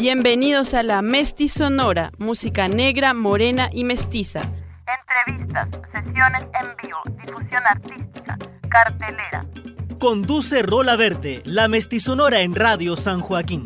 Bienvenidos a la Mesti Sonora, música negra, morena y mestiza. Entrevistas, sesiones en vivo, difusión artística, cartelera. Conduce Rola Verde, la Sonora en Radio San Joaquín.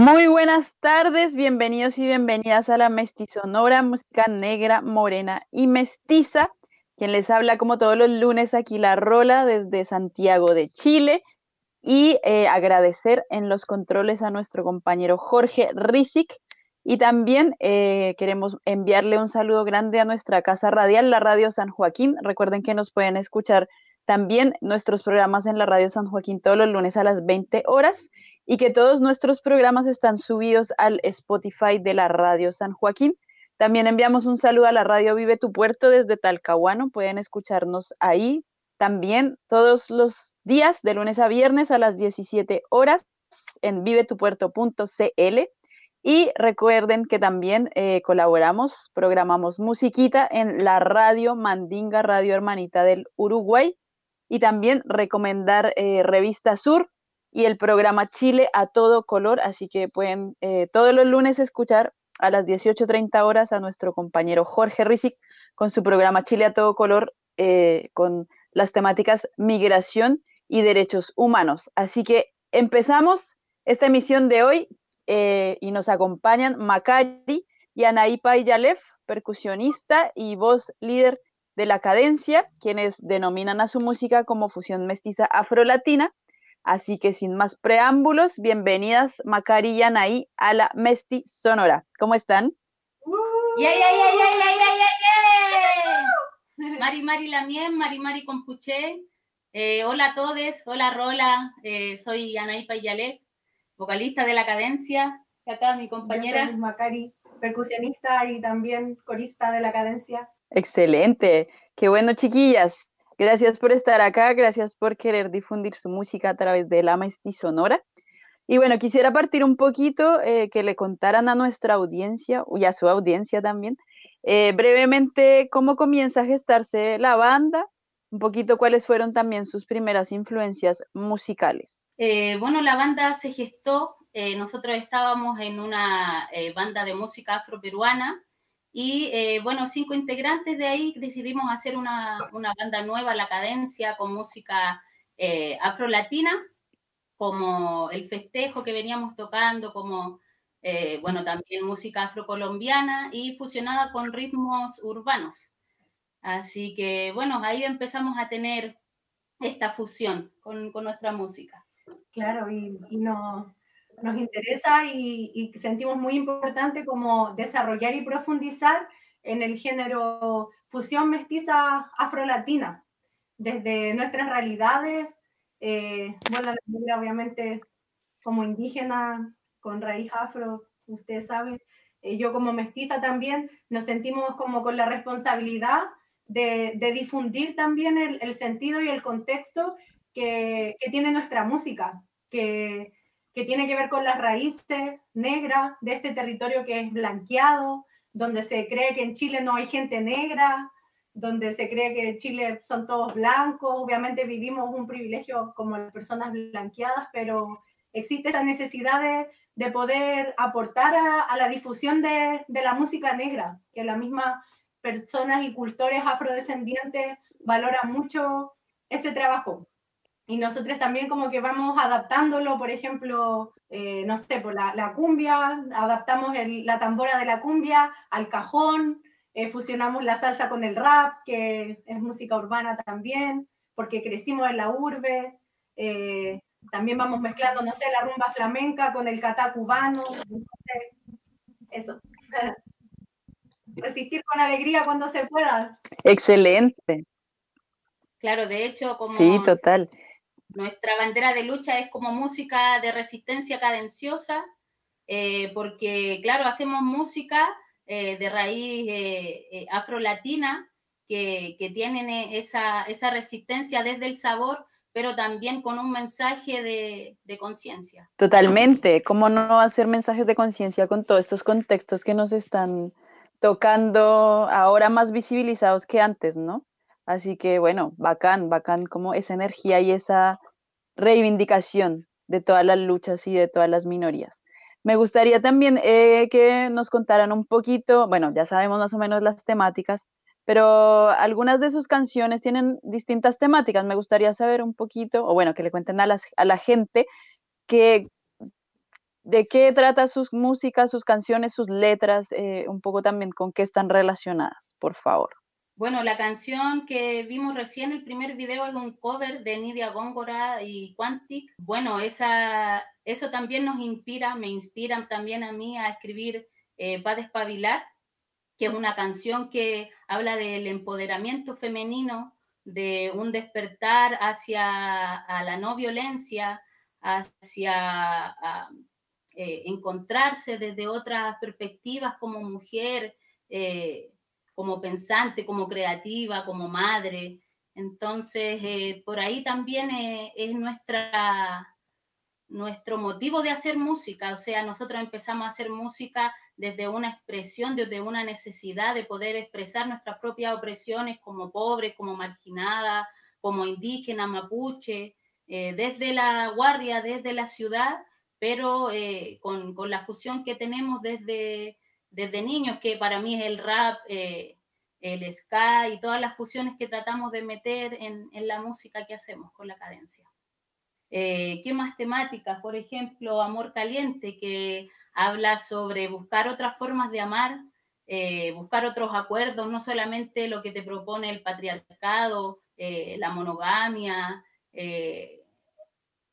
Muy buenas tardes, bienvenidos y bienvenidas a la Mestizonora, música negra, morena y mestiza. Quien les habla como todos los lunes aquí la Rola desde Santiago de Chile y eh, agradecer en los controles a nuestro compañero Jorge Rizik y también eh, queremos enviarle un saludo grande a nuestra casa radial, la Radio San Joaquín. Recuerden que nos pueden escuchar también nuestros programas en la Radio San Joaquín todos los lunes a las 20 horas y que todos nuestros programas están subidos al Spotify de la Radio San Joaquín. También enviamos un saludo a la Radio Vive tu Puerto desde Talcahuano. Pueden escucharnos ahí también todos los días, de lunes a viernes a las 17 horas en vivetupuerto.cl. Y recuerden que también eh, colaboramos, programamos musiquita en la radio Mandinga, Radio Hermanita del Uruguay. Y también recomendar eh, Revista Sur, y el programa Chile a todo color, así que pueden eh, todos los lunes escuchar a las 18.30 horas a nuestro compañero Jorge Rizik con su programa Chile a todo color eh, con las temáticas migración y derechos humanos. Así que empezamos esta emisión de hoy eh, y nos acompañan Macari y Anaí Yalef, percusionista y voz líder de la cadencia, quienes denominan a su música como fusión mestiza afrolatina Así que sin más preámbulos, bienvenidas Macari y Anaí a la Mesti Sonora. ¿Cómo están? ¡Yeah, yeah, yeah, yeah, yeah, yeah, Mari Mari Lamien, Mari Mari Compuche. Eh, hola a todos, hola Rola, eh, soy Anaí Payalef, vocalista de La Cadencia. Acá mi compañera. Yo soy Macari, percusionista y también corista de La Cadencia. Excelente, qué bueno chiquillas. Gracias por estar acá, gracias por querer difundir su música a través de la Sonora. Y bueno, quisiera partir un poquito, eh, que le contaran a nuestra audiencia, y a su audiencia también, eh, brevemente cómo comienza a gestarse la banda, un poquito cuáles fueron también sus primeras influencias musicales. Eh, bueno, la banda se gestó, nosotros estábamos en una banda de música afroperuana, y eh, bueno, cinco integrantes de ahí decidimos hacer una, una banda nueva, La Cadencia, con música eh, afro-latina, como el festejo que veníamos tocando, como, eh, bueno, también música afrocolombiana y fusionada con ritmos urbanos. Así que, bueno, ahí empezamos a tener esta fusión con, con nuestra música. Claro, y, y no, nos interesa y, sentimos muy importante como desarrollar y profundizar en el género fusión mestiza afrolatina, desde nuestras realidades, eh, bueno, obviamente como indígena con raíz afro, ustedes saben, eh, yo como mestiza también, nos sentimos como con la responsabilidad de, difundir también el, sentido y el contexto que, que tiene nuestra música, que, que tiene que ver con las raíces negras de este territorio que es blanqueado, donde se cree que en Chile no hay gente negra, donde se cree que en Chile son todos blancos. Obviamente vivimos un privilegio como personas blanqueadas, pero existe esa necesidad de, poder aportar a, la difusión de, de, la música negra, que las mismas personas y cultores afrodescendientes valoran mucho ese trabajo y nosotros también como que vamos adaptándolo, por ejemplo, eh, no sé, por la, cumbia, adaptamos la tambora de la cumbia al cajón, eh, fusionamos la salsa con el rap, que es música urbana también, porque crecimos en la urbe, eh, también vamos mezclando, no sé, la rumba flamenca con el catá cubano, eso. Resistir con alegría cuando se pueda. Excelente. Claro, de hecho, como... Sí, total. Nuestra bandera de lucha es como música de resistencia cadenciosa, eh, porque, claro, hacemos música eh, de raíz eh, afrolatina que, que tienen esa, esa resistencia desde el sabor, pero también con un mensaje de, de conciencia. Totalmente. ¿Cómo no hacer mensajes de conciencia con todos estos contextos que nos están tocando ahora más visibilizados que antes, ¿no? Así que bueno, bacán, bacán como esa energía y esa reivindicación de todas las luchas y de todas las minorías. Me gustaría también eh, que nos contaran un poquito, bueno, ya sabemos más o menos las temáticas, pero algunas de sus canciones tienen distintas temáticas. Me gustaría saber un poquito, o bueno, que le cuenten a, a la gente que ¿De qué trata sus músicas, sus canciones, sus letras? Eh, un poco también con qué están relacionadas, por favor. Bueno, la canción que vimos recién, el primer video, es un cover de Nidia Góngora y Quantic. Bueno, esa, eso también nos inspira, me inspira también a mí a escribir eh, Va a despabilar, que es una canción que habla del empoderamiento femenino, de un despertar hacia la no violencia, hacia eh, encontrarse desde otras perspectivas como mujer, eh, como pensante, como creativa, como madre. Entonces, eh, por ahí también es nuestra, nuestro motivo de hacer música. O sea, nosotros empezamos a hacer música desde una expresión, desde una necesidad de poder expresar nuestras propias opresiones como pobres, como marginadas, como indígenas, mapuche, eh, desde la guardia, desde la ciudad, pero eh, con, la fusión que tenemos desde, desde niños, que para mí es el rap, eh, el ska y todas las fusiones que tratamos de meter en, la música que hacemos con la cadencia. ¿Qué más temáticas? Por ejemplo, Amor Caliente, que habla sobre buscar otras formas de amar, eh, buscar otros acuerdos, no solamente lo que te propone el patriarcado, eh, la monogamia, eh,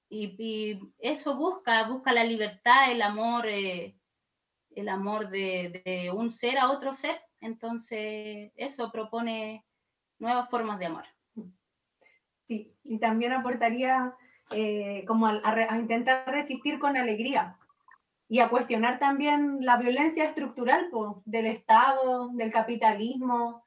y, eso busca, busca la libertad, el amor, el amor de, un ser a otro ser. Entonces, eso propone nuevas formas de amar. Sí, y también aportaría como a intentar resistir con alegría, y a cuestionar también la violencia estructural del Estado, del capitalismo,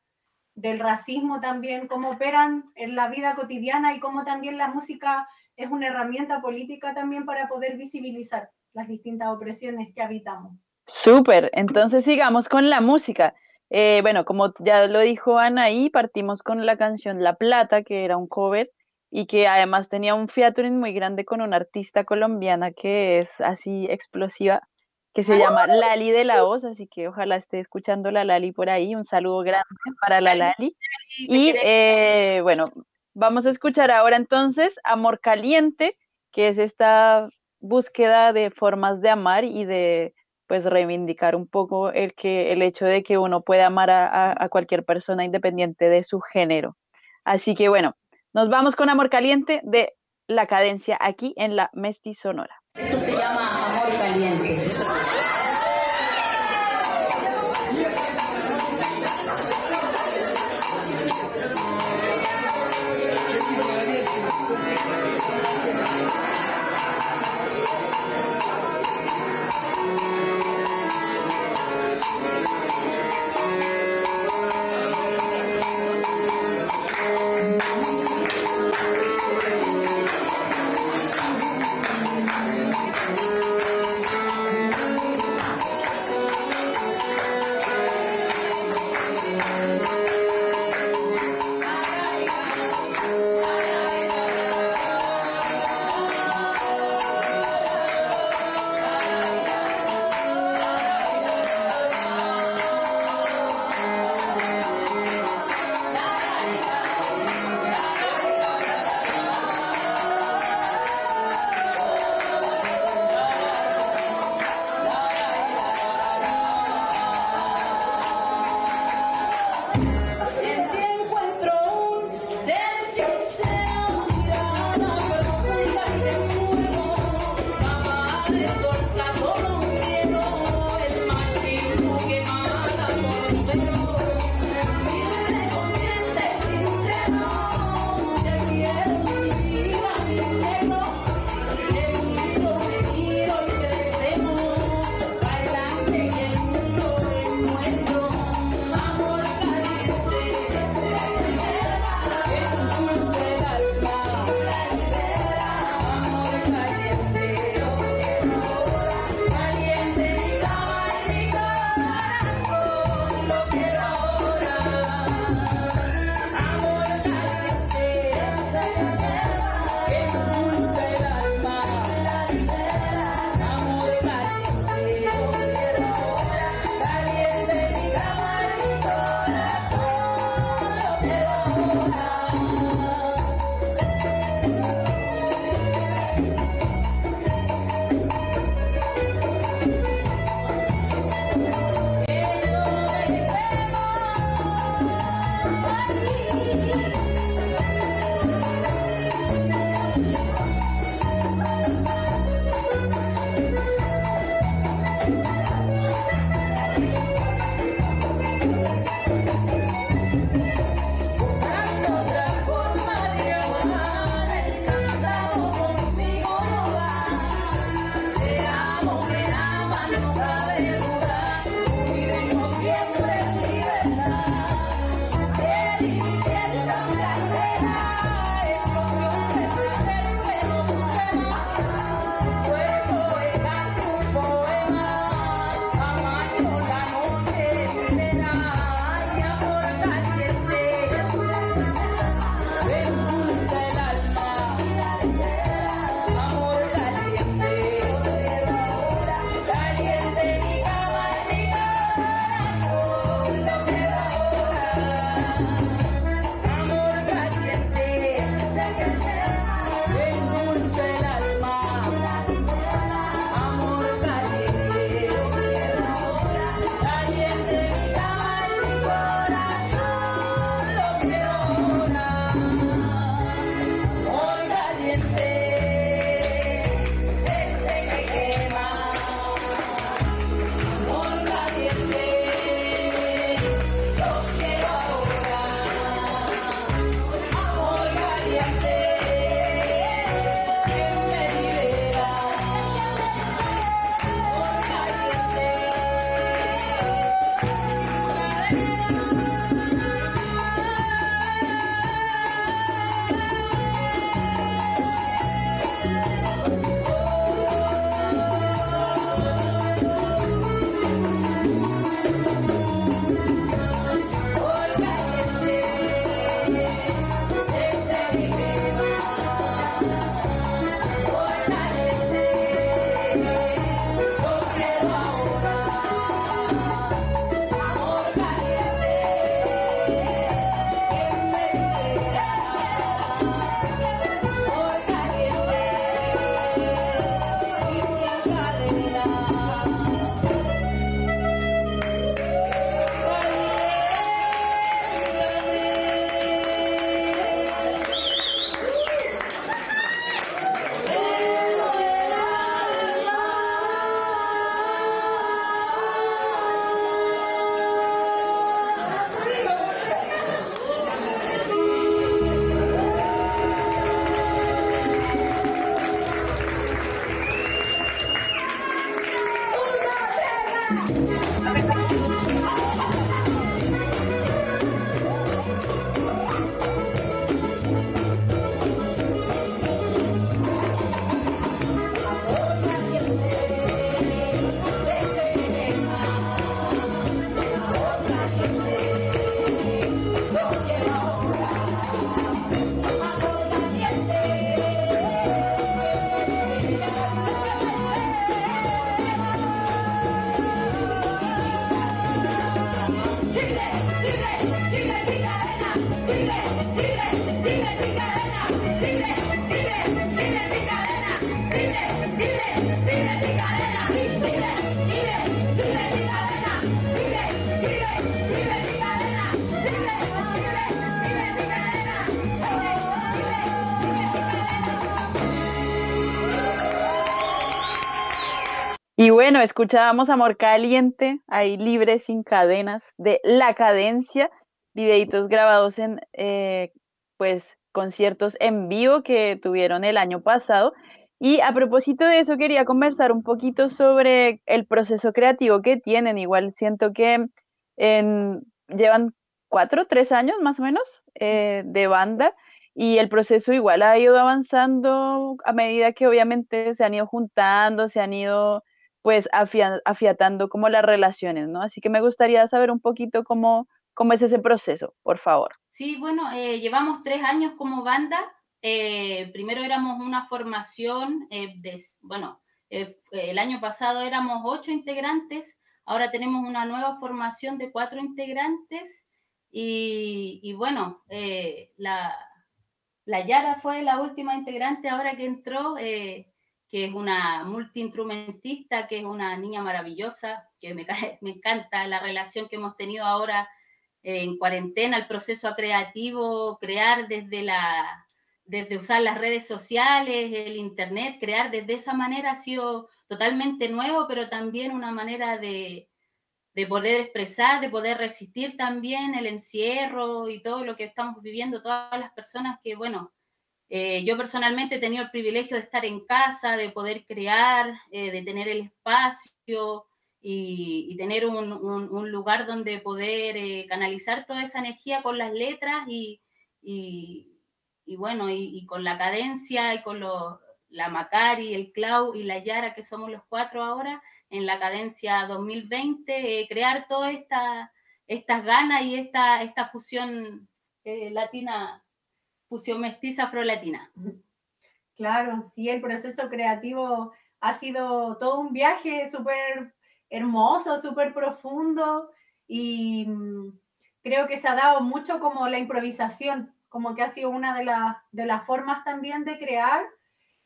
del racismo también, cómo operan en la vida cotidiana y cómo también la música es una herramienta política también para poder visibilizar las distintas opresiones que habitamos. Súper, entonces sigamos con la música. Eh, bueno, como ya lo dijo Anaí, partimos con la canción La Plata, que era un cover y que además tenía un featuring muy grande con una artista colombiana que es así explosiva, que se llama Lali de la Voz, así que ojalá esté escuchando la Lali por ahí, un saludo grande para la Lali. Y eh, bueno, vamos a escuchar ahora entonces Amor Caliente, que es esta búsqueda de formas de amar y de pues reivindicar un poco el que el hecho de que uno puede amar a cualquier persona independiente de su género. Así que bueno, nos vamos con Amor Caliente de la cadencia aquí en la Mesti Sonora. Esto se llama Amor Caliente. Y bueno, escuchábamos Amor Caliente, ahí libre, sin cadenas, de La Cadencia, videitos grabados en eh, pues conciertos en vivo que tuvieron el año pasado. Y a propósito de eso, quería conversar un poquito sobre el proceso creativo que tienen. Igual siento que llevan cuatro, tres años más o menos eh, de banda y el proceso igual ha ido avanzando a medida que obviamente se han ido juntando, se han ido pues afiatando como las relaciones, ¿no? Así que me gustaría saber un poquito cómo, cómo es ese proceso, por favor. Sí, bueno, eh, llevamos tres años como banda. Eh, primero éramos una formación, eh, bueno, el año pasado éramos ocho integrantes, ahora tenemos una nueva formación de cuatro integrantes y, bueno, la, la Yara fue la última integrante ahora que entró que es una multiinstrumentista, que es una niña maravillosa, que me encanta la relación que hemos tenido ahora en cuarentena, el proceso creativo, crear desde la desde usar las redes sociales, el internet, crear desde esa manera ha sido totalmente nuevo, pero también una manera de, de poder expresar, de poder resistir también el encierro y todo lo que estamos viviendo todas las personas que, bueno, eh, yo personalmente he tenido el privilegio de estar en casa, de poder crear, eh, de tener el espacio y, tener un, lugar donde poder eh, canalizar toda esa energía con las letras y, bueno, y, con la cadencia y con la Macari, el Clau y la Yara, que somos los cuatro ahora, en la cadencia 2020, crear todas estas ganas y esta, esta fusión latina fusión mestiza afro-latina. Claro, sí, el proceso creativo ha sido todo un viaje súper hermoso, súper profundo y mm, creo que se ha dado mucho como la improvisación, como que ha sido una de, de las formas también de crear,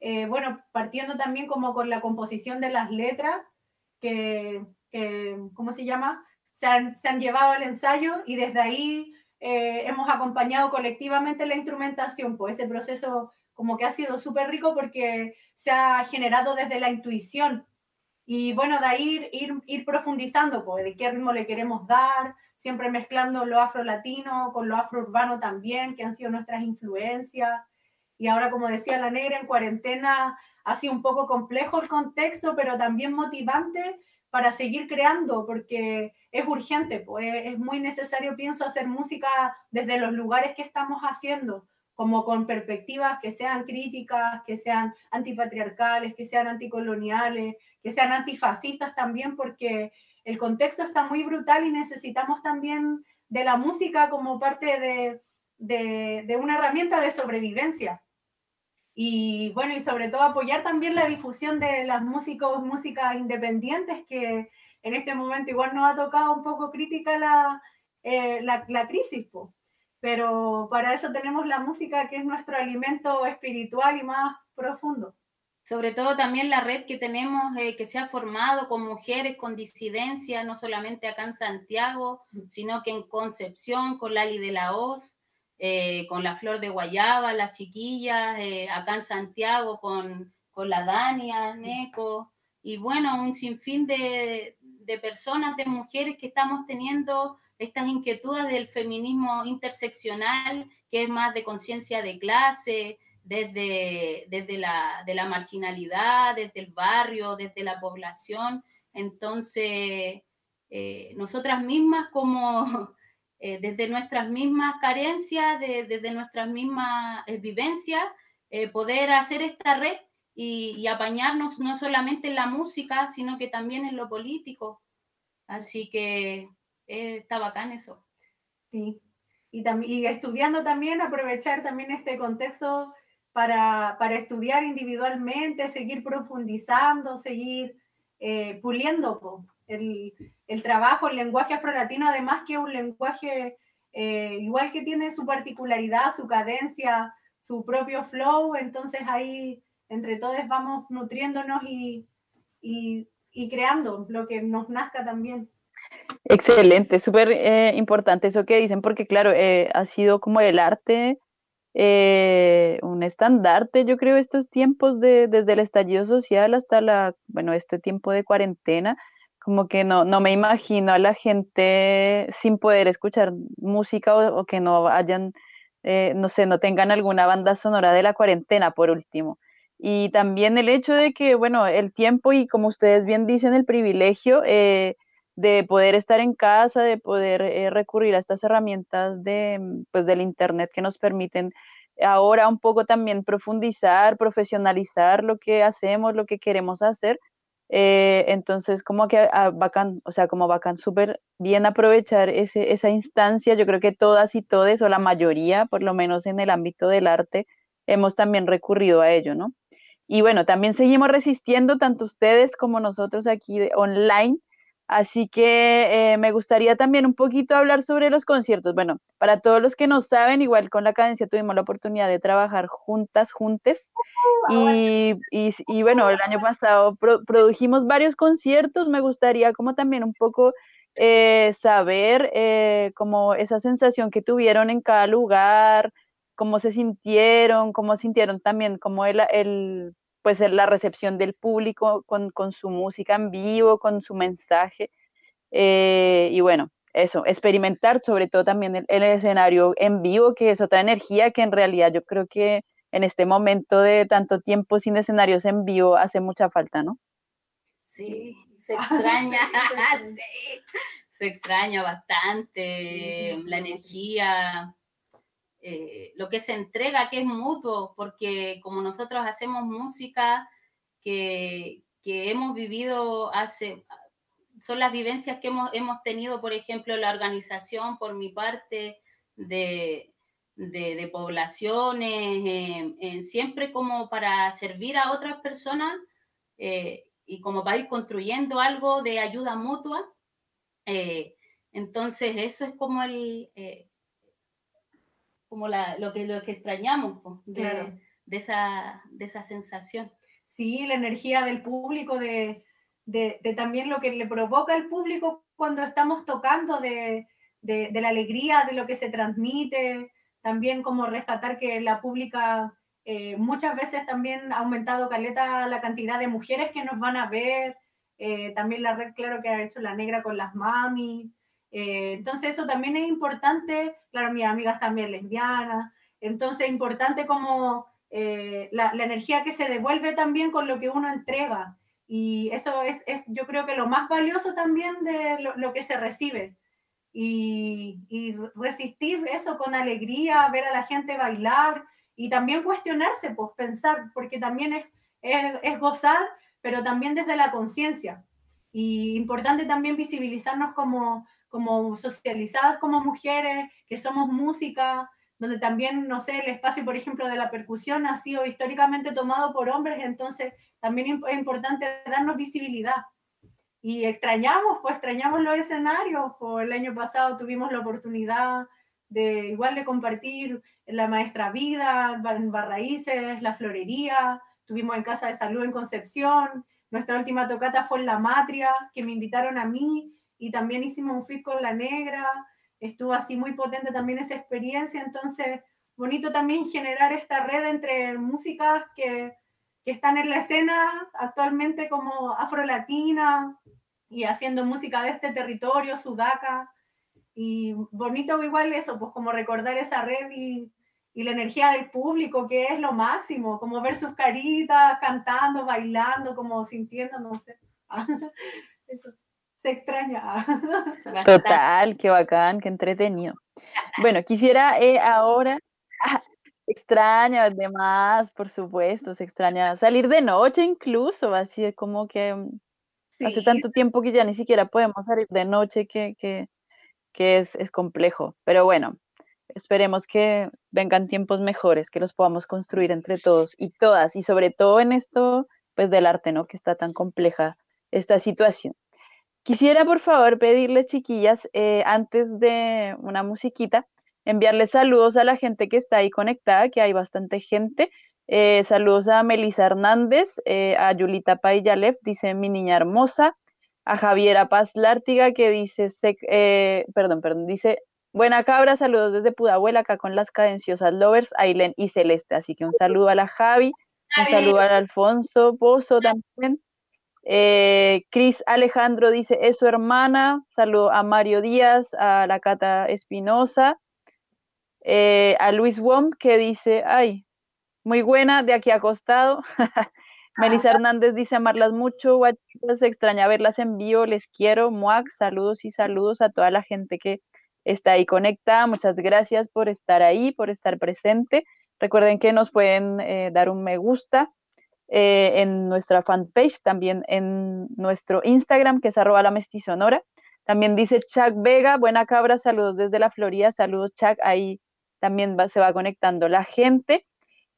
eh, bueno, partiendo también como con la composición de las letras, que, ¿cómo se llama? Se han, se han llevado al ensayo y desde ahí eh, hemos acompañado colectivamente la instrumentación, pues ese proceso como que ha sido súper rico porque se ha generado desde la intuición. Y bueno, de ahí ir, ir, profundizando, pues de qué ritmo le queremos dar, siempre mezclando lo afro-latino con lo afro-urbano también, que han sido nuestras influencias. Y ahora, como decía la negra, en cuarentena ha sido un poco complejo el contexto, pero también motivante para seguir creando, porque es urgente, pues es muy necesario, pienso, hacer música desde los lugares que estamos haciendo, como con perspectivas que sean críticas, que sean antipatriarcales, que sean anticoloniales, que sean antifascistas también, porque el contexto está muy brutal y necesitamos también de la música como parte de, de, una herramienta de sobrevivencia. Y bueno, y sobre todo apoyar también la difusión de las músicos, músicas independientes, que en este momento igual nos ha tocado un poco crítica la, eh, la, crisis, pero para eso tenemos la música que es nuestro alimento espiritual y más profundo. Sobre todo también la red que tenemos, eh, que se ha formado con mujeres con disidencia, no solamente acá en Santiago, sino que en Concepción, con Lali de la Hoz, eh, con la flor de guayaba, las chiquillas, eh, acá en Santiago con, con la Dania, Neco, y bueno, un sinfín de, de personas, de mujeres que estamos teniendo estas inquietudes del feminismo interseccional, que es más de conciencia de clase, desde, desde la, de la marginalidad, desde el barrio, desde la población. Entonces, eh, nosotras mismas como, eh, desde nuestras mismas carencias, desde nuestras mismas eh, vivencias, eh, poder hacer esta red y, apañarnos no solamente en la música, sino que también en lo político. Así que está bacán eso. Sí, y, y, estudiando también, aprovechar también este contexto para, para estudiar individualmente, seguir profundizando, seguir puliendo el, el trabajo, el lenguaje afrolatino, además que es un lenguaje eh, igual que tiene su particularidad, su cadencia, su propio flow, entonces ahí entre todos vamos nutriéndonos y, y, y creando lo que nos nazca también. Excelente, súper eh, importante eso que dicen, porque claro, eh, ha sido como el arte eh, un estandarte, yo creo, estos tiempos de, desde el estallido social hasta la, bueno, este tiempo de cuarentena, como que no, no me imagino a la gente sin poder escuchar música o, que no hayan, no sé, no tengan alguna banda sonora de la cuarentena, por último. Y también el hecho de que, bueno, el tiempo y como ustedes bien dicen, el privilegio, eh, de poder estar en casa, de poder eh, recurrir a estas herramientas de, mm, pues, del Internet que nos permiten ahora un poco también profundizar, profesionalizar lo que hacemos, lo que queremos hacer. Eh, entonces, como que ah, bacán, o sea, como bacán, súper bien aprovechar ese, esa instancia. Yo creo que todas y todes, o la mayoría, por lo menos en el ámbito del arte, hemos también recurrido a ello, ¿no? Y bueno, también seguimos resistiendo, tanto ustedes como nosotros aquí online, Así que eh, me gustaría también un poquito hablar sobre los conciertos. Bueno, para todos los que no saben, igual con la cadencia tuvimos la oportunidad de trabajar juntas, juntes. Y, y, bueno, el año pasado produjimos varios conciertos. Me gustaría como también un poco eh, saber eh, como esa sensación que tuvieron en cada lugar, cómo se sintieron, cómo sintieron también como el, el pues la recepción del público con, su música en vivo, con su mensaje. Eh, y bueno, eso, experimentar sobre todo también el, escenario en vivo, que es otra energía que en realidad yo creo que en este momento de tanto tiempo sin escenarios en vivo hace mucha falta, ¿no? Sí, se extraña, sí, se extraña bastante la energía, eh, lo que se entrega, que es mutuo, porque como nosotros hacemos música que, hemos vivido hace, son las vivencias que hemos, hemos tenido, por ejemplo, la organización por mi parte de, de, poblaciones, siempre como para servir a otras personas eh, y como para ir construyendo algo de ayuda mutua. Eh, entonces, eso es como el, como lo, que, lo que extrañamos de, esa, de esa sensación. Sí, la energía del público, de, también lo que le provoca al público cuando estamos tocando, de, la alegría, de lo que se transmite, también como rescatar que la pública eh, muchas veces también ha aumentado caleta la cantidad de mujeres que nos van a ver, eh, también la red, claro, que ha hecho la negra con las mami, eh, entonces eso también es importante, claro, mis amigas también lesbianas, entonces es importante como eh, la, energía que se devuelve también con lo que uno entrega. Y eso es, yo creo que lo más valioso también de lo, que se recibe. Y, resistir eso con alegría, ver a la gente bailar y también cuestionarse, pues pensar, porque también es, es, es gozar, pero también desde la conciencia. Y importante también visibilizarnos como, como socializadas como mujeres, que somos música, donde también, no sé, el espacio, por ejemplo, de la percusión ha sido históricamente tomado por hombres, entonces también es importante darnos visibilidad. Y extrañamos, pues extrañamos los escenarios, pues, el año pasado tuvimos la oportunidad de igual de compartir la maestra vida, Barraíces, la florería, tuvimos en Casa de Salud en Concepción, nuestra última tocata fue en La Matria, que me invitaron a mí, y también hicimos un fit con la negra, estuvo así muy potente también esa experiencia, entonces bonito también generar esta red entre músicas que, que están en la escena actualmente como afrolatina y haciendo música de este territorio, sudaca, y bonito igual eso, pues como recordar esa red y, y la energía del público, que es lo máximo, como ver sus caritas cantando, bailando, como sintiendo, no sé. eso se extraña. Total, qué bacán, qué entretenido. Bueno, quisiera eh, ahora, extraña además, por supuesto, se extraña salir de noche incluso, así como que mm, hace tanto tiempo que ya ni siquiera podemos salir de noche que, que, que es, es complejo, pero bueno, esperemos que vengan tiempos mejores, que los podamos construir entre todos y todas, y sobre todo en esto, pues del arte, ¿no? Que está tan compleja esta situación. Quisiera, por favor, pedirles, chiquillas, eh, antes de una musiquita, enviarles saludos a la gente que está ahí conectada, que hay bastante gente. Eh, saludos a Melisa Hernández, eh, a Yulita Payalef, dice mi niña hermosa, a Javiera Paz Lártiga que dice, eh, perdón, perdón, dice, buena cabra, saludos desde Pudahuela, acá con las cadenciosas lovers, Ailen y Celeste, así que un saludo a la Javi, un saludo al Alfonso Pozo también. Cris Alejandro dice, es su hermana, saludo a Mario Díaz, a la Cata Espinosa, a Luis Wom que dice, ay, muy buena, de aquí acostado. Melissa Hernández dice amarlas mucho, guachitas, extraña verlas en vivo, les quiero, muac, saludos y saludos a toda la gente que está ahí conectada, muchas gracias por estar ahí, por estar presente. Recuerden que nos pueden eh, dar un me gusta eh, en nuestra fanpage, también en nuestro Instagram, que es arroba la mestizonora. También dice Chuck Vega, buena cabra, saludos desde la Florida, saludos Chuck, ahí también se va conectando la gente.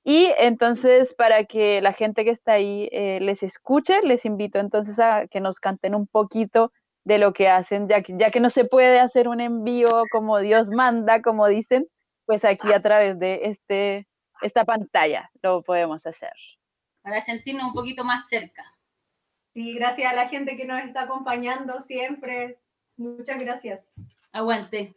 Y entonces, para que la gente que está ahí eh, les escuche, les invito entonces a que nos canten un poquito de lo que hacen, ya que, ya que no se puede hacer un envío como Dios manda, como dicen, pues aquí a través de este, esta pantalla lo podemos hacer. Para sentirnos un poquito más cerca. Sí, gracias a la gente que nos está acompañando siempre. Muchas gracias. Aguante.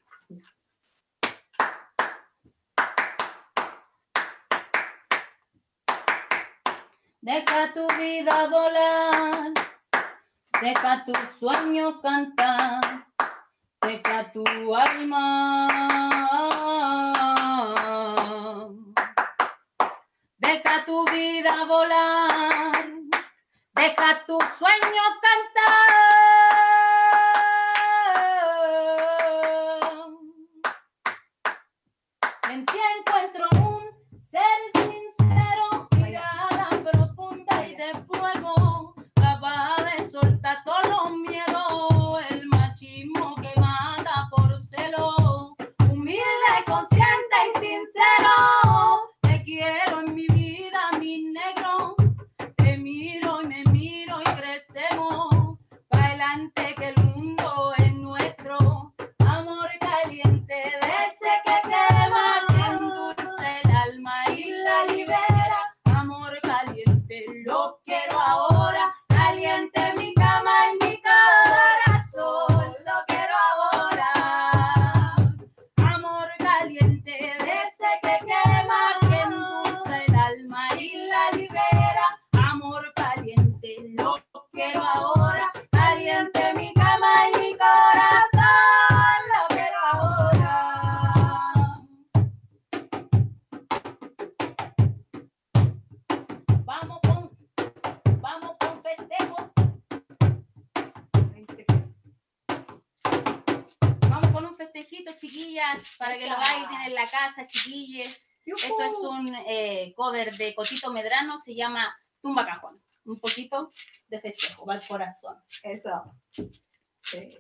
Deja tu vida volar, deja tu sueño cantar, deja tu alma. Deja tu vida volar, deja tu sueño cantar. Cover de Cotito Medrano, se llama Tumba Cajón. Un poquito de festejo, va al corazón. Eso. Eh,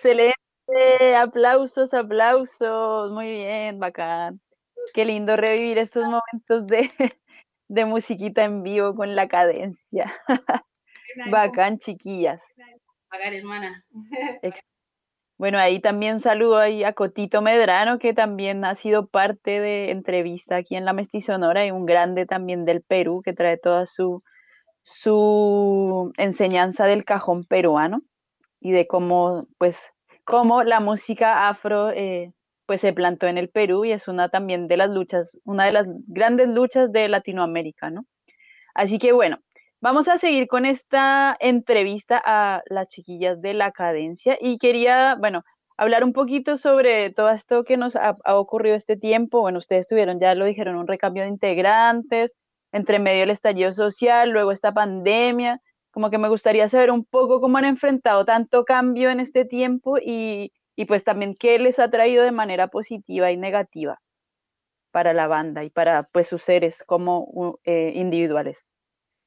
excelente. Aplausos, aplausos. Muy bien, bacán. Qué lindo revivir estos momentos de, de musiquita en vivo con la cadencia. Bacán, chiquillas. Pagar, hermana. Bueno, ahí también un saludo ahí a Cotito Medrano, que también ha sido parte de entrevista aquí en La Mestizonora y un grande también del Perú, que trae toda su, su enseñanza del cajón peruano y de cómo, pues, cómo la música afro eh, pues se plantó en el Perú y es una también de las luchas, una de las grandes luchas de Latinoamérica, ¿no? Así que bueno, vamos a seguir con esta entrevista a las chiquillas de la cadencia y quería, bueno, hablar un poquito sobre todo esto que nos ha, ha ocurrido este tiempo. Bueno, ustedes tuvieron, ya lo dijeron, un recambio de integrantes, entre medio el estallido social, luego esta pandemia, como que me gustaría saber un poco cómo han enfrentado tanto cambio en este tiempo y, y pues también qué les ha traído de manera positiva y negativa para la banda y para pues sus seres como eh, individuales.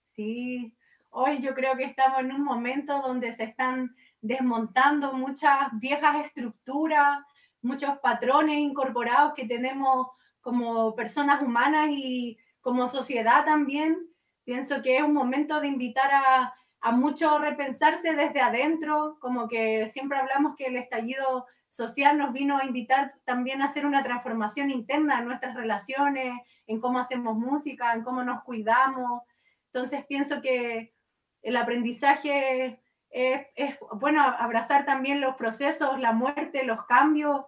Sí, hoy yo creo que estamos en un momento donde se están desmontando muchas viejas estructuras, muchos patrones incorporados que tenemos como personas humanas y como sociedad también. Pienso que es un momento de invitar a, a mucho repensarse desde adentro, como que siempre hablamos que el estallido social nos vino a invitar también a hacer una transformación interna en nuestras relaciones, en cómo hacemos música, en cómo nos cuidamos. Entonces pienso que el aprendizaje es, es bueno, abrazar también los procesos, la muerte, los cambios,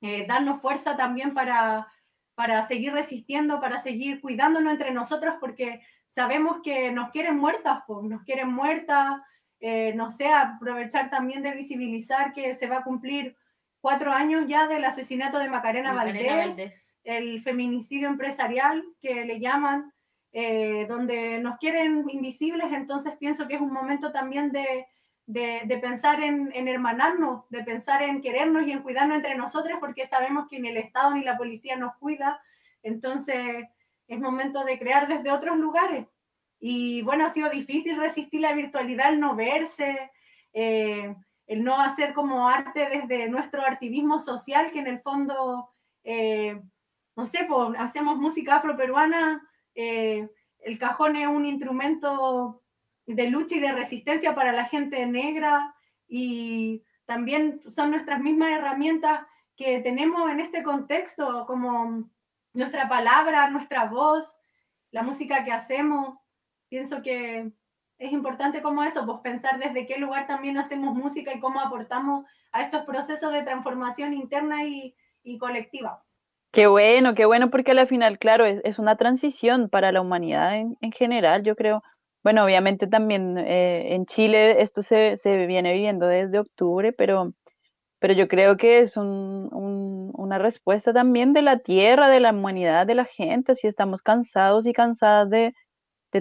eh, darnos fuerza también para, para seguir resistiendo, para seguir cuidándonos entre nosotros, porque sabemos que nos quieren muertas, pues, nos quieren muertas, eh, no sé, aprovechar también de visibilizar que se va a cumplir cuatro años ya del asesinato de Macarena, Valdés, el feminicidio empresarial que le llaman, eh, donde nos quieren invisibles, entonces pienso que es un momento también de, de, de pensar en, en, hermanarnos, de pensar en querernos y en cuidarnos entre nosotros, porque sabemos que ni el Estado ni la policía nos cuida, entonces es momento de crear desde otros lugares. Y bueno, ha sido difícil resistir la virtualidad, el no verse, eh, el no hacer como arte desde nuestro activismo social, que en el fondo, eh, no sé, pues, hacemos música afroperuana, eh, el cajón es un instrumento de lucha y de resistencia para la gente negra y también son nuestras mismas herramientas que tenemos en este contexto, como nuestra palabra, nuestra voz, la música que hacemos. Pienso que es importante como eso, pues pensar desde qué lugar también hacemos música y cómo aportamos a estos procesos de transformación interna y, y colectiva. Qué bueno, qué bueno, porque al final, claro, es, es una transición para la humanidad en, en, general, yo creo. Bueno, obviamente también eh, en Chile esto se, se, viene viviendo desde octubre, pero pero yo creo que es un, un, una respuesta también de la tierra, de la humanidad, de la gente, si estamos cansados y cansadas de,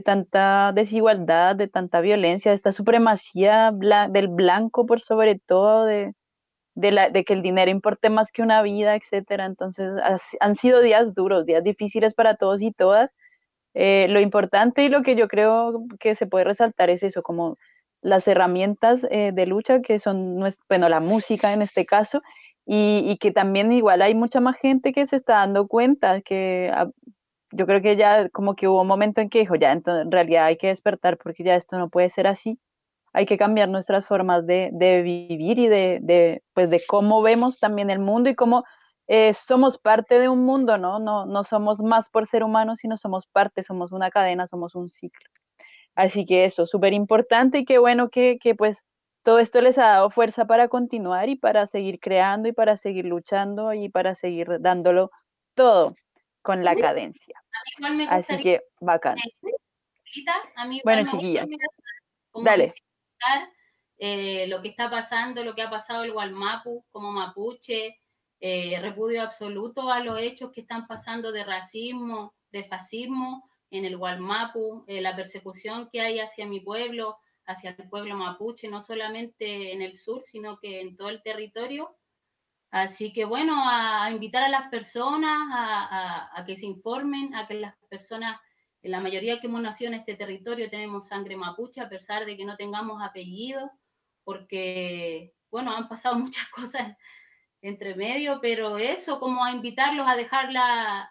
tanta desigualdad, de tanta violencia, de esta supremacía del blanco por sobre todo, de, de, la, de, que el dinero importe más que una vida, etcétera. Entonces han sido días duros, días difíciles para todos y todas. Eh, lo importante y lo que yo creo que se puede resaltar es eso, como las herramientas eh, de lucha que son, bueno, la música en este caso, y, que también igual hay mucha más gente que se está dando cuenta, que ah, yo creo que ya como que hubo un momento en que dijo, ya, en realidad hay que despertar porque ya esto no puede ser así, hay que cambiar nuestras formas de, de vivir y de, de, pues de cómo vemos también el mundo y cómo eh, somos parte de un mundo, ¿no? ¿no? No somos más por ser humanos, sino somos parte, somos una cadena, somos un ciclo. Así que eso, súper importante y qué bueno que, que, pues todo esto les ha dado fuerza para continuar y para seguir creando y para seguir luchando y para seguir dándolo todo con la sí. cadencia. Así que bacán. bueno, chiquilla. Dale. Eh, lo que está pasando, lo que ha pasado el Gualmapu como mapuche, eh, repudio absoluto a los hechos que están pasando de racismo, de fascismo, en el Gualmapu, eh, la persecución que hay hacia mi pueblo, hacia el pueblo mapuche, no solamente en el sur, sino que en todo el territorio. Así que bueno, a, a invitar a las personas a, a, a, que se informen, a que las personas, la mayoría que hemos nacido en este territorio tenemos sangre mapuche, a pesar de que no tengamos apellido, porque bueno, han pasado muchas cosas entre medio, pero eso, como a invitarlos a dejar la,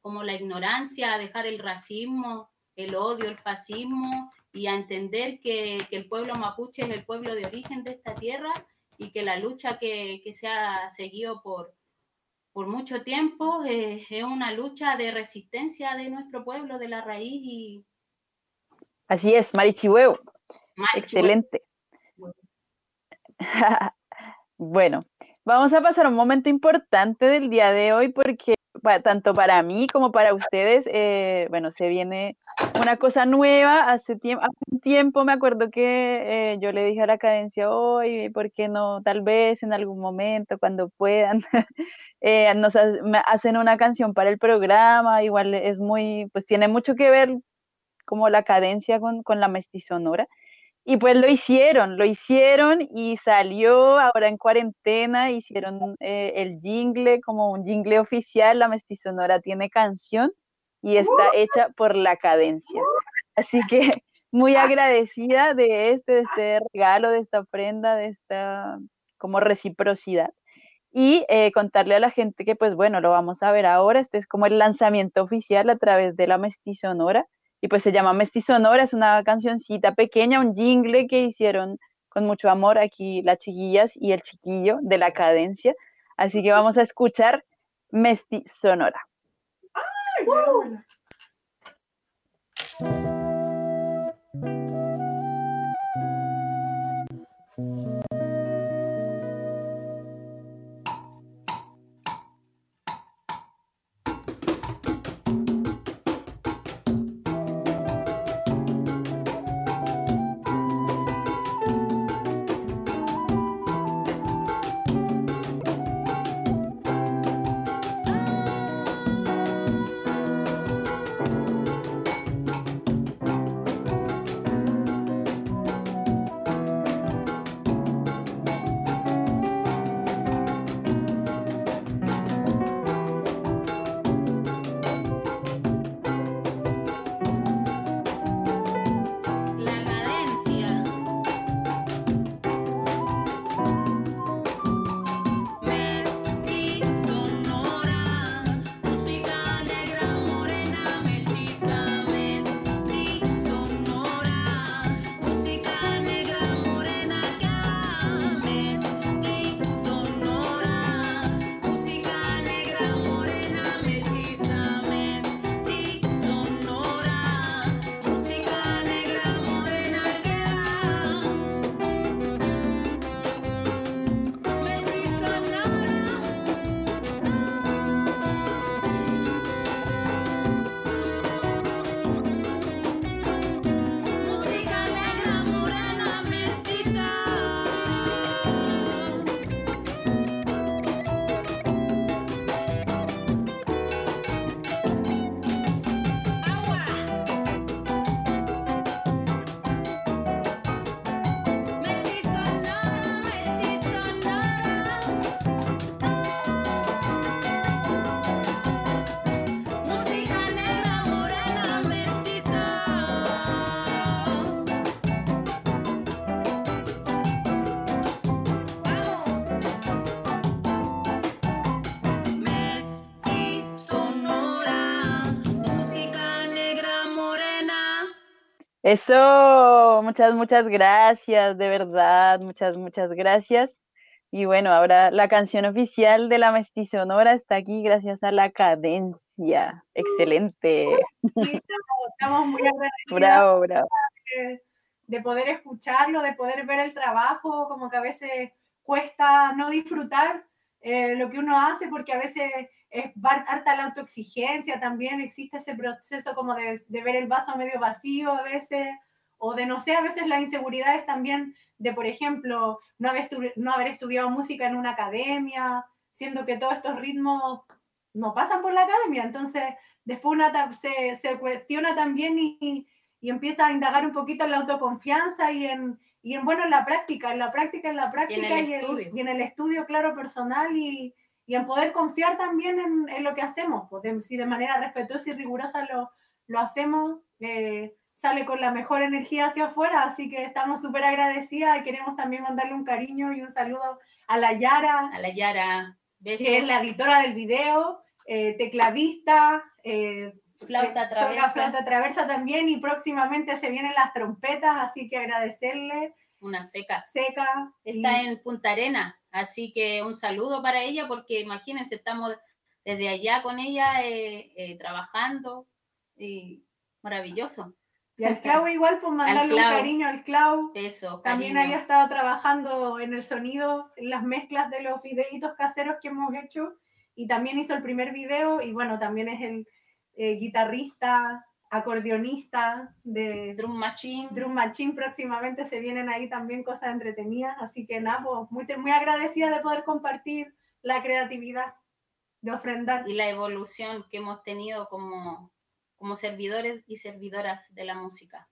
como la ignorancia, a dejar el racismo, el odio, el fascismo y a entender que, el pueblo mapuche es el pueblo de origen de esta tierra y que la lucha que, se ha seguido por, por mucho tiempo es una lucha de resistencia de nuestro pueblo, de la raíz y... Así es, Marichihueo. Excelente. bueno, vamos a pasar un momento importante del día de hoy porque tanto para mí como para ustedes, eh, bueno, se viene una cosa nueva. Hace, tiempo, un tiempo me acuerdo que eh, yo le dije a la cadencia hoy, ¿por qué no? Tal vez en algún momento, cuando puedan, eh, nos hacen una canción para el programa. Igual es muy, pues tiene mucho que ver como la cadencia con, con la mestizonora. Y pues lo hicieron, lo hicieron y salió ahora en cuarentena, hicieron eh, el jingle como un jingle oficial, la mestizonora tiene canción y está hecha por la cadencia. Así que muy agradecida de este, de este regalo, de esta prenda, de esta como reciprocidad. Y eh, contarle a la gente que pues bueno, lo vamos a ver ahora, este es como el lanzamiento oficial a través de la mestizonora y pues se llama Mestizonora, es una cancioncita pequeña, un jingle que hicieron con mucho amor aquí las chiquillas y el chiquillo de la cadencia. Así que vamos a escuchar Mestizonora. ¡Ay, Eso, muchas, muchas gracias, de verdad, muchas, muchas gracias. Y bueno, ahora la canción oficial de la Mestizonora está aquí gracias a la cadencia. Excelente. estamos muy agradecidos. Bravo, bravo. De, poder escucharlo, de poder ver el trabajo, como que a veces cuesta no disfrutar eh, lo que uno hace porque a veces es harta la autoexigencia también, existe ese proceso como de, de, ver el vaso medio vacío a veces, o de no sé, a veces las inseguridades también de, por ejemplo, no haber, no haber estudiado música en una academia, siendo que todos estos ritmos no pasan por la academia, entonces después una se, se cuestiona también y, y, empieza a indagar un poquito en la autoconfianza y en, y en, bueno, en la práctica, en la práctica, en la práctica y y en el estudio, claro, personal y, y en poder confiar también en, lo que hacemos, pues si de manera respetuosa y rigurosa lo, lo hacemos, eh, sale con la mejor energía hacia afuera, así que estamos súper agradecidas y queremos también mandarle un cariño y un saludo a la Yara. A la Yara, beso. que es la editora del video, eh, tecladista, eh, Flauta eh, toca traversa. flauta traversa también y próximamente se vienen las trompetas, así que agradecerle, Una seca. seca. Está y- en Punta Arena, así que un saludo para ella porque imagínense, estamos desde allá con ella eh, eh, trabajando y maravilloso. Y al Clau igual, pues mandarle un cariño al Clau. Eso, También cariño. había estado trabajando en el sonido, en las mezclas de los videitos caseros que hemos hecho y también hizo el primer video y bueno, también es el eh, guitarrista, acordeonista de Drum Machine. Drum Machine. Próximamente se vienen ahí también cosas entretenidas, así que nada, pues muy, muy agradecida de poder compartir la creatividad, de ofrendar. y la evolución que hemos tenido como, como servidores y servidoras de la música.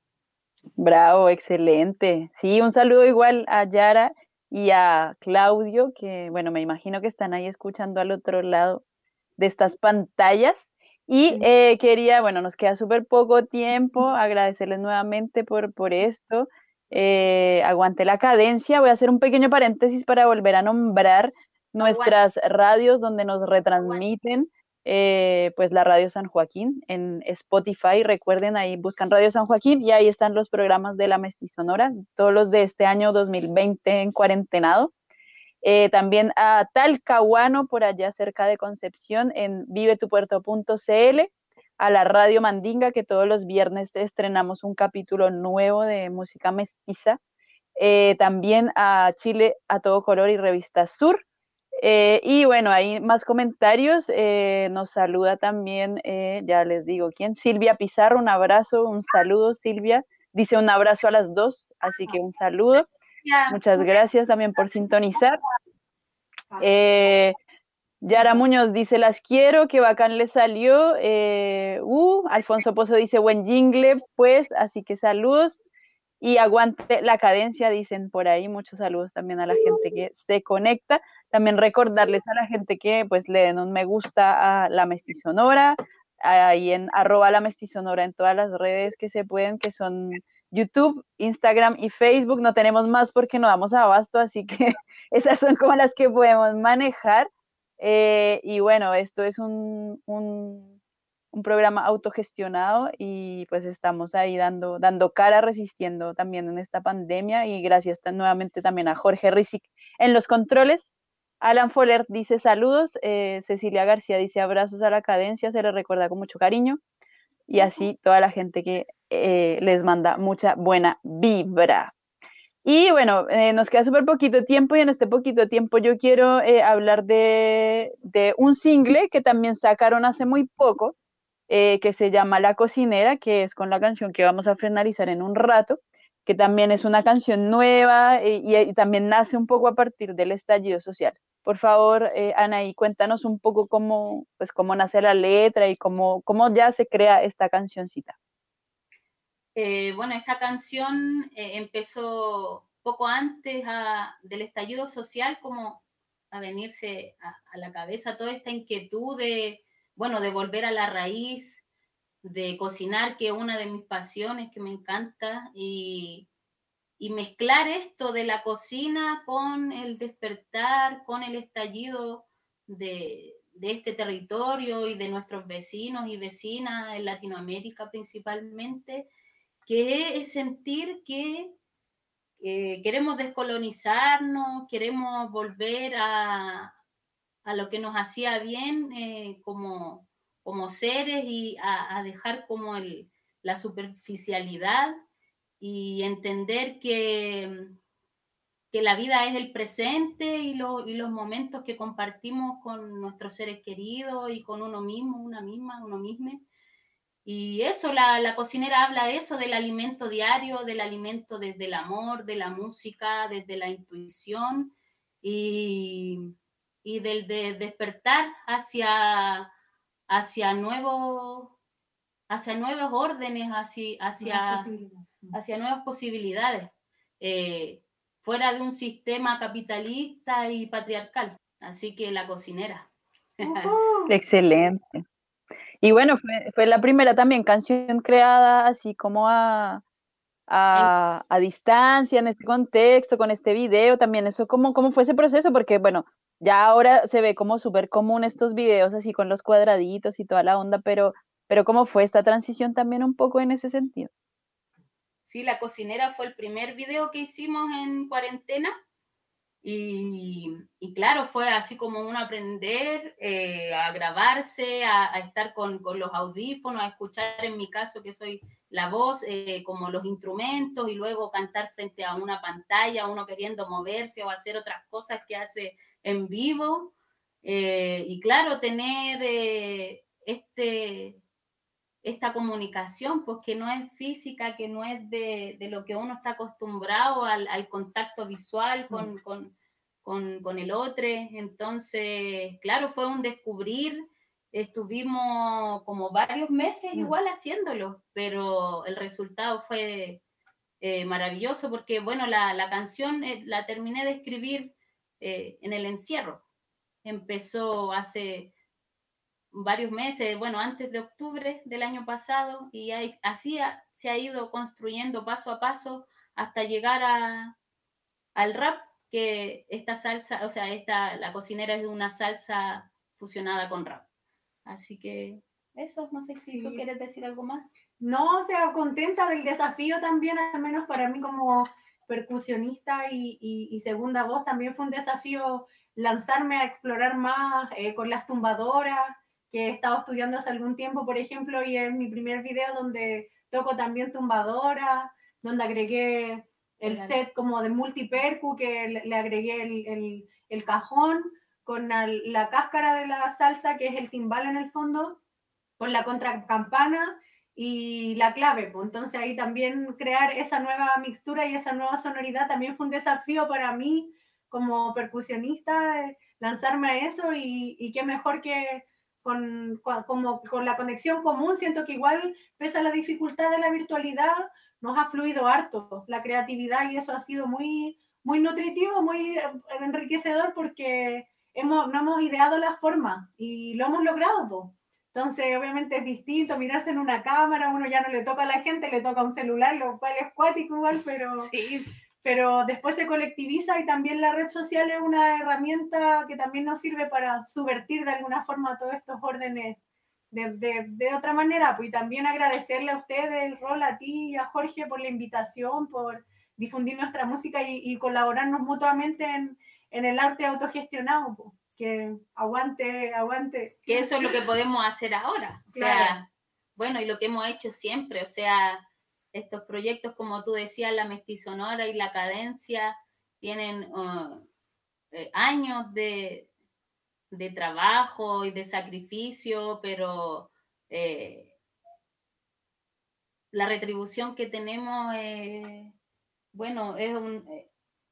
Bravo, excelente. Sí, un saludo igual a Yara y a Claudio, que bueno, me imagino que están ahí escuchando al otro lado de estas pantallas. Y eh, quería, bueno, nos queda súper poco tiempo, agradecerles nuevamente por, por esto. Eh, aguante la cadencia. Voy a hacer un pequeño paréntesis para volver a nombrar nuestras radios donde nos retransmiten, eh, pues la Radio San Joaquín en Spotify. Recuerden, ahí buscan Radio San Joaquín y ahí están los programas de la Mestizonora, todos los de este año 2020 en cuarentenado. Eh, también a Talcahuano, por allá cerca de Concepción, en vivetupuerto.cl, a la Radio Mandinga, que todos los viernes estrenamos un capítulo nuevo de música mestiza. Eh, también a Chile a todo color y Revista Sur. Eh, y bueno, hay más comentarios. nos saluda también, ya les digo quién, Silvia Pizarro. Un abrazo, un saludo, Silvia. Dice un abrazo a las dos, así que un saludo. Muchas gracias también por sintonizar. Eh, Yara Muñoz dice, las quiero, qué bacán le salió. Eh, uh, Alfonso Pozo dice, buen jingle, pues, así que saludos. Y aguante la cadencia, dicen por ahí. Muchos saludos también a la gente que se conecta. También recordarles a la gente que pues le den un me gusta a la mestizonora, ahí en arroba la mestizonora en todas las redes que se pueden, que son YouTube, Instagram y Facebook. No tenemos más porque no damos abasto, así que esas son como las que podemos manejar. Eh, y bueno, esto es un, un, programa autogestionado y pues estamos ahí dando, dando cara, resistiendo también en esta pandemia y gracias nuevamente también a Jorge Rizik en los controles. Alan Foller dice saludos, eh, Cecilia García dice abrazos a la cadencia, se le recuerda con mucho cariño y así toda la gente que eh, les manda mucha buena vibra. Y bueno, eh, nos queda súper poquito tiempo y en este poquito tiempo yo quiero eh, hablar de, de, un single que también sacaron hace muy poco, que se llama La Cocinera, que es con la canción que vamos a finalizar en un rato, que también es una canción nueva y, también nace un poco a partir del estallido social. Por favor, Anaí, cuéntanos un poco cómo, pues, cómo nace la letra y cómo, cómo ya se crea esta cancioncita. Eh, bueno, esta canción eh, empezó poco antes del estallido social, como a venirse a, la cabeza toda esta inquietud de, bueno, de volver a la raíz, de cocinar, que es una de mis pasiones que me encanta, y, y mezclar esto de la cocina con el despertar, con el estallido de, de este territorio y de nuestros vecinos y vecinas en Latinoamérica principalmente, que es sentir que eh, queremos descolonizarnos, queremos volver a, a, lo que nos hacía bien eh, como, como seres y a, dejar como el, la superficialidad y entender que, que la vida es el presente y, lo, y, los momentos que compartimos con nuestros seres queridos y con uno mismo, una misma, uno mismo. Y eso, la, la, cocinera habla de eso, del alimento diario, del alimento desde el amor, de la música, desde la intuición y, y del de despertar hacia, hacia, nuevo, hacia nuevos órdenes, hacia, hacia, hacia nuevas posibilidades, eh, fuera de un sistema capitalista y patriarcal. Así que la cocinera. Uh -huh. Excelente. Y bueno, fue, fue la primera también canción creada así como a, a, a distancia, en este contexto, con este video también. Eso, ¿cómo, cómo fue ese proceso? Porque bueno, ya ahora se ve como súper común estos videos así con los cuadraditos y toda la onda, pero, pero ¿cómo fue esta transición también un poco en ese sentido? Sí, La Cocinera fue el primer video que hicimos en cuarentena. Y, claro, fue así como un aprender eh, a grabarse, a, estar con, con, los audífonos, a escuchar en mi caso que soy la voz, eh, como los instrumentos y luego cantar frente a una pantalla, uno queriendo moverse o hacer otras cosas que hace en vivo. Eh, y claro, tener este, esta comunicación, pues que no es física, que no es de, de lo que uno está acostumbrado al, al contacto visual con, mm. con, con, con, el otro. Entonces, claro, fue un descubrir. Estuvimos como varios meses mm. igual haciéndolo, pero el resultado fue eh, maravilloso porque, bueno, la, la canción eh, la terminé de escribir eh, en el encierro. Empezó hace varios meses, bueno, antes de octubre del año pasado, y hay, así ha, se ha ido construyendo paso a paso hasta llegar a, al rap, que esta salsa, o sea, esta, la cocinera es una salsa fusionada con rap. Así que eso, no sé si sí. tú quieres decir algo más. No, o sea, contenta del desafío también, al menos para mí como percusionista y, y, y segunda voz, también fue un desafío lanzarme a explorar más eh, con las tumbadoras, que he estado estudiando hace algún tiempo, por ejemplo, y es mi primer video donde toco también tumbadora, donde agregué el set como de multipercu, que le, le agregué el, el, el, cajón con la cáscara de la salsa, que es el timbal en el fondo, con la contracampana y la clave. Pues. Entonces ahí también crear esa nueva mixtura y esa nueva sonoridad también fue un desafío para mí como percusionista, eh, lanzarme a eso y, y qué mejor que con, como, con la conexión común, siento que igual, pese a la dificultad de la virtualidad, nos ha fluido harto la creatividad y eso ha sido muy, muy nutritivo, muy enriquecedor porque hemos, no hemos ideado la forma y lo hemos logrado. Po. Entonces, obviamente es distinto mirarse en una cámara, uno ya no le toca a la gente, le toca un celular, lo cual es cuático igual, pero, sí. Pero después se colectiviza y también la red social es una herramienta que también nos sirve para subvertir de alguna forma todos estos órdenes de, de, de otra manera. Pues, y también agradecerle a ustedes, Rol, a ti y a Jorge por la invitación, por difundir nuestra música y, y colaborarnos mutuamente en, en el arte autogestionado. Pues que aguante, aguante. Que eso es lo que podemos hacer ahora. O claro. sea, bueno, y lo que hemos hecho siempre, o sea, estos proyectos, como tú decías, la mestizonora y la cadencia, tienen uh, eh, años de, de, trabajo y de sacrificio, pero eh, la retribución que tenemos, bueno, es un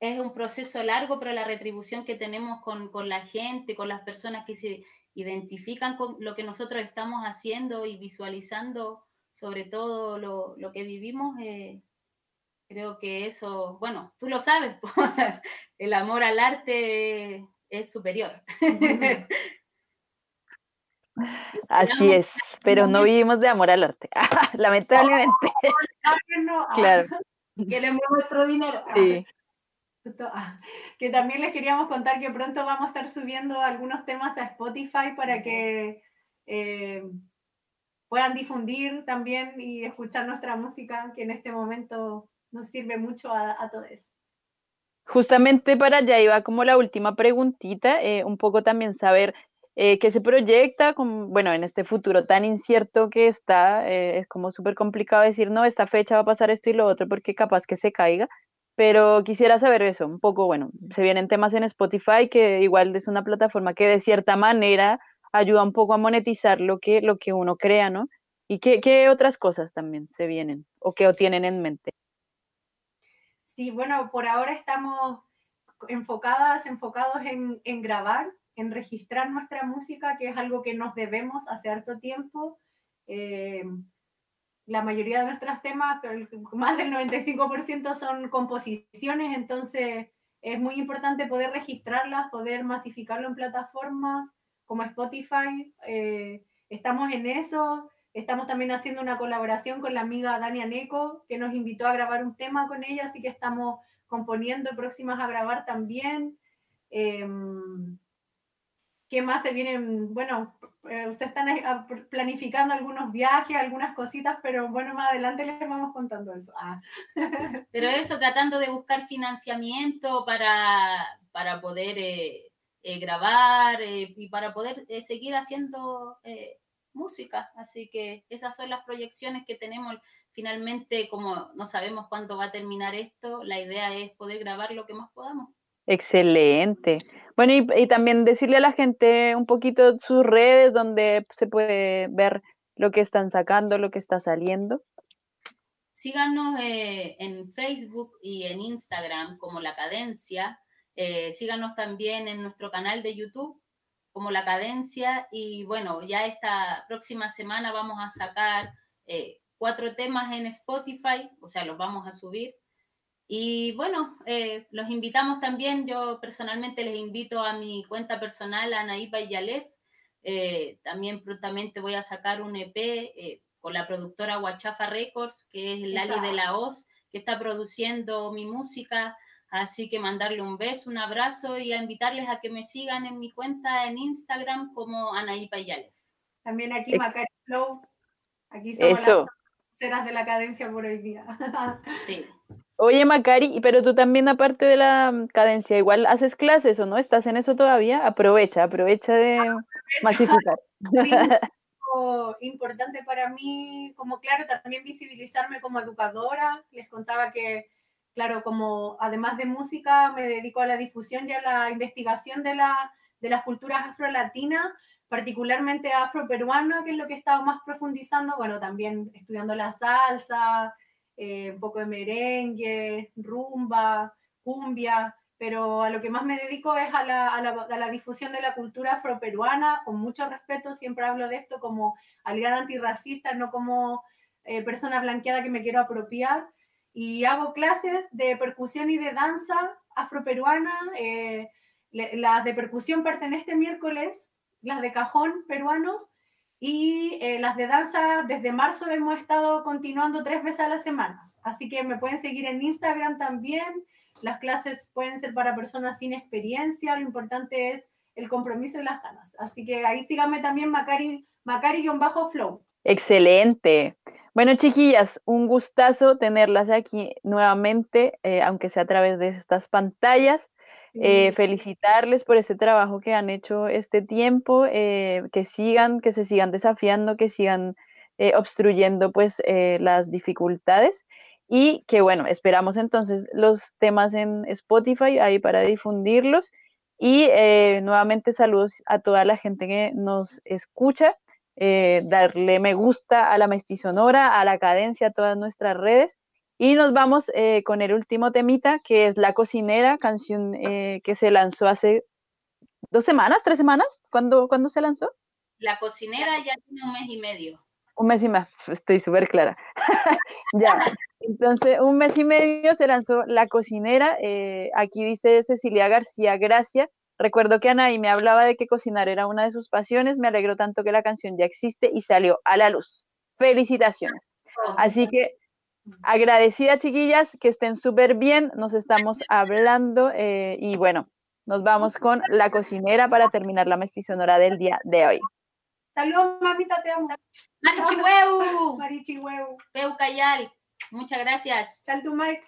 es un proceso largo, pero la retribución que tenemos con, con, la gente, con las personas que se identifican con lo que nosotros estamos haciendo y visualizando sobre todo lo, lo que vivimos, eh, creo que eso, bueno, tú lo sabes, el amor al arte es superior. Así es, pero no vivimos de amor al arte, lamentablemente. claro. Queremos nuestro dinero. Sí. Ah, que también les queríamos contar que pronto vamos a estar subiendo algunos temas a Spotify para que eh, puedan difundir también y escuchar nuestra música, que en este momento nos sirve mucho a, a todos. Justamente para allá iba como la última preguntita, eh, un poco también saber eh, qué se proyecta, con, bueno, en este futuro tan incierto que está, eh, es como súper complicado decir, no, esta fecha va a pasar esto y lo otro, porque capaz que se caiga. Pero quisiera saber eso, un poco, bueno, se vienen temas en Spotify, que igual es una plataforma que de cierta manera ayuda un poco a monetizar lo que, lo que uno crea, ¿no? ¿Y qué, qué otras cosas también se vienen o que tienen en mente? Sí, bueno, por ahora estamos enfocadas, enfocados en, en grabar, en registrar nuestra música, que es algo que nos debemos hace harto tiempo. Eh, la mayoría de nuestros temas, más del 95% son composiciones, entonces es muy importante poder registrarlas, poder masificarlo en plataformas como Spotify, eh, estamos en eso. Estamos también haciendo una colaboración con la amiga Dania Neco, que nos invitó a grabar un tema con ella, así que estamos componiendo próximas a grabar también. Em, ¿Qué más se vienen? Bueno, eh, ustedes están planificando algunos viajes, algunas cositas, pero bueno, más adelante les vamos contando eso. Ah. Pero eso, tratando de buscar financiamiento para, para poder eh, eh, grabar y para poder seguir haciendo música. Así que esas son las proyecciones que tenemos. Finalmente, como no sabemos cuándo va a terminar esto, la idea es poder grabar lo que más podamos. Excelente. Bueno, y, también decirle a la gente un poquito sus redes donde se puede ver lo que están sacando, lo que está saliendo. Síganos eh, en Facebook y en Instagram como La Cadencia. Eh, síganos también en nuestro canal de YouTube como La Cadencia. Y bueno, ya esta próxima semana vamos a sacar eh, cuatro temas en Spotify, o sea, los vamos a subir. Y bueno, eh, los invitamos también, yo personalmente les invito a mi cuenta personal, Anaíba Yalef. Eh, también prontamente voy a sacar un EP con la productora Huachafa Records, que es Lali de la Oz, que está produciendo mi música. Así que mandarle un beso, un abrazo y a invitarles a que me sigan en mi cuenta en Instagram como Anaíba Yalef. También aquí Macari Flow. Aquí somos Eso. las de la cadencia por hoy día. sí. Oye, Macari, pero tú también, aparte de la cadencia, igual haces clases o no? ¿Estás en eso todavía? Aprovecha, aprovecha de masificar. Sí, importante para mí, como claro, también visibilizarme como educadora. Les contaba que, claro, como además de música, me dedico a la difusión y a la investigación de, la, de las culturas afrolatinas, particularmente afroperuana, que es lo que he estado más profundizando. Bueno, también estudiando la salsa, eh, un poco de merengue, rumba, cumbia, pero a lo que más me dedico es a la, a la, a la difusión de la cultura afroperuana, con mucho respeto, siempre hablo de esto como aliada antirracista, no como eh, persona blanqueada que me quiero apropiar, y hago clases de percusión y de danza afroperuana, eh, las de percusión parten este miércoles, las de cajón peruano, y eh, las de danza, desde marzo hemos estado continuando tres veces a la semana. Así que me pueden seguir en Instagram también. Las clases pueden ser para personas sin experiencia. Lo importante es el compromiso y las ganas. Así que ahí síganme también Macari, Macari-Flow. Excelente. Bueno, chiquillas, un gustazo tenerlas aquí nuevamente, eh, aunque sea a través de estas pantallas. Eh, felicitarles por este trabajo que han hecho este tiempo, eh, que sigan, que se sigan desafiando, que sigan eh, obstruyendo pues las dificultades. Y que bueno, esperamos entonces los temas en Spotify ahí para difundirlos. Y nuevamente saludos a toda la gente que nos escucha, darle me gusta a la mestizonora, a la cadencia, a todas nuestras redes y nos vamos eh, con el último temita, que es La Cocinera, canción eh, que se lanzó hace dos semanas, tres semanas. ¿Cuándo, ¿cuándo se lanzó? La Cocinera ya tiene un mes y medio. Un mes y más, estoy súper clara. ya, entonces un mes y medio se lanzó La Cocinera. Eh, aquí dice Cecilia García Gracia. Recuerdo que Anaí me hablaba de que cocinar era una de sus pasiones. Me alegro tanto que la canción ya existe y salió a la luz. Felicitaciones. Oh, Así que Agradecida, chiquillas, que estén súper bien. Nos estamos hablando eh, y bueno, nos vamos con la cocinera para terminar la mestizonora del día de hoy. Saludos, mamita, te amo. Marichihueu. Marichihueu. Peu Cayal. Muchas gracias. Chal tu Mike.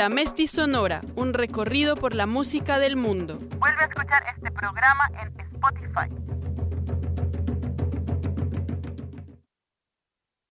La Mesti Sonora, un recorrido por la música del mundo.